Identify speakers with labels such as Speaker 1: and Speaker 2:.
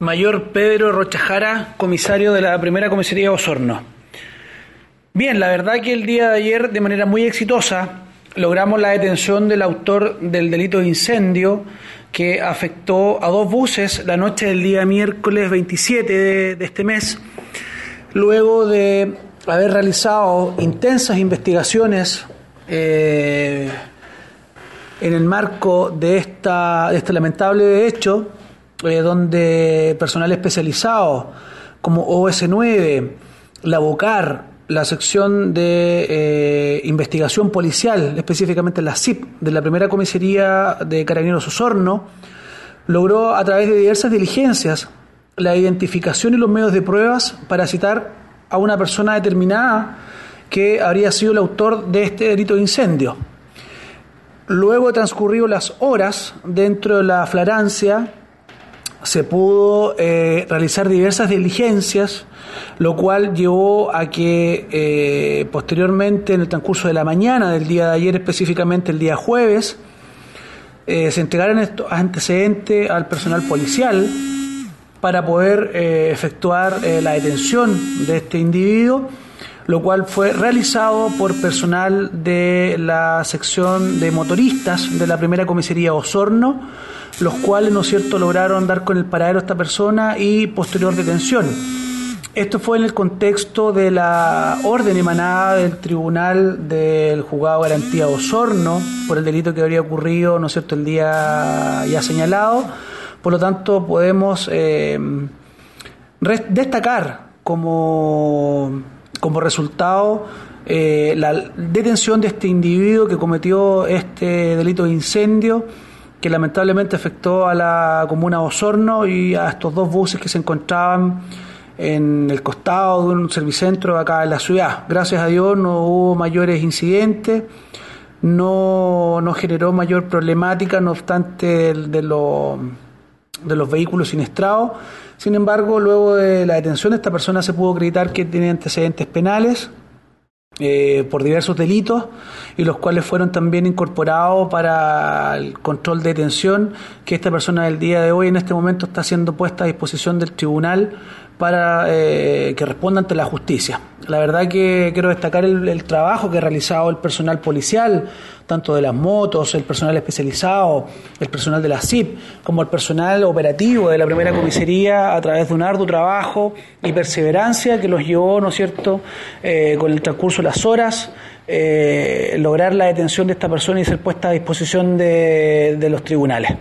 Speaker 1: Mayor Pedro Rochajara, comisario de la primera comisaría de Osorno. Bien, la verdad que el día de ayer, de manera muy exitosa, logramos la detención del autor del delito de incendio que afectó a dos buses la noche del día miércoles 27 de, este mes, luego de haber realizado intensas investigaciones eh, en el marco de, esta, de este lamentable hecho eh, donde personal especializado como OS9, la BOCAR, la sección de eh, investigación policial, específicamente la CIP de la primera comisaría de Carabineros Osorno, logró a través de diversas diligencias la identificación y los medios de pruebas para citar a una persona determinada que habría sido el autor de este delito de incendio. Luego transcurrido las horas dentro de la flagrancia, se pudo eh, realizar diversas diligencias, lo cual llevó a que eh, posteriormente, en el transcurso de la mañana del día de ayer, específicamente el día jueves, eh, se entregaran estos antecedentes al personal policial para poder efectuar la detención de este individuo, lo cual fue realizado por personal de la sección de motoristas de la primera comisaría Osorno, los cuales, ¿no es cierto?, lograron dar con el paradero a esta persona y posterior detención. Esto fue en el contexto de la orden emanada del Tribunal del Juzgado Garantía Osorno por el delito que habría ocurrido, ¿no es cierto?, el día ya señalado. Por lo tanto, podemos eh, destacar como, como resultado eh, la detención de este individuo que cometió este delito de incendio que lamentablemente afectó a la comuna de Osorno y a estos dos buses que se encontraban en el costado de un servicentro acá en la ciudad. Gracias a Dios no hubo mayores incidentes, no, no generó mayor problemática, no obstante de, de los vehículos siniestrados. Sin embargo, luego de la detención, esta persona se pudo acreditar que tiene antecedentes penales eh, por diversos delitos y los cuales fueron también incorporados para el control de detención que esta persona del día de hoy en este momento está siendo puesta a disposición del tribunal para eh, que responda ante la justicia. La verdad que quiero destacar el, trabajo que ha realizado el personal policial, tanto de las motos, el personal especializado, el personal de la CIP, como el personal operativo de la primera comisaría a través de un arduo trabajo y perseverancia que los llevó, ¿no es cierto?, eh, con el transcurso de las horas, eh, lograr la detención de esta persona y ser puesta a disposición de los tribunales.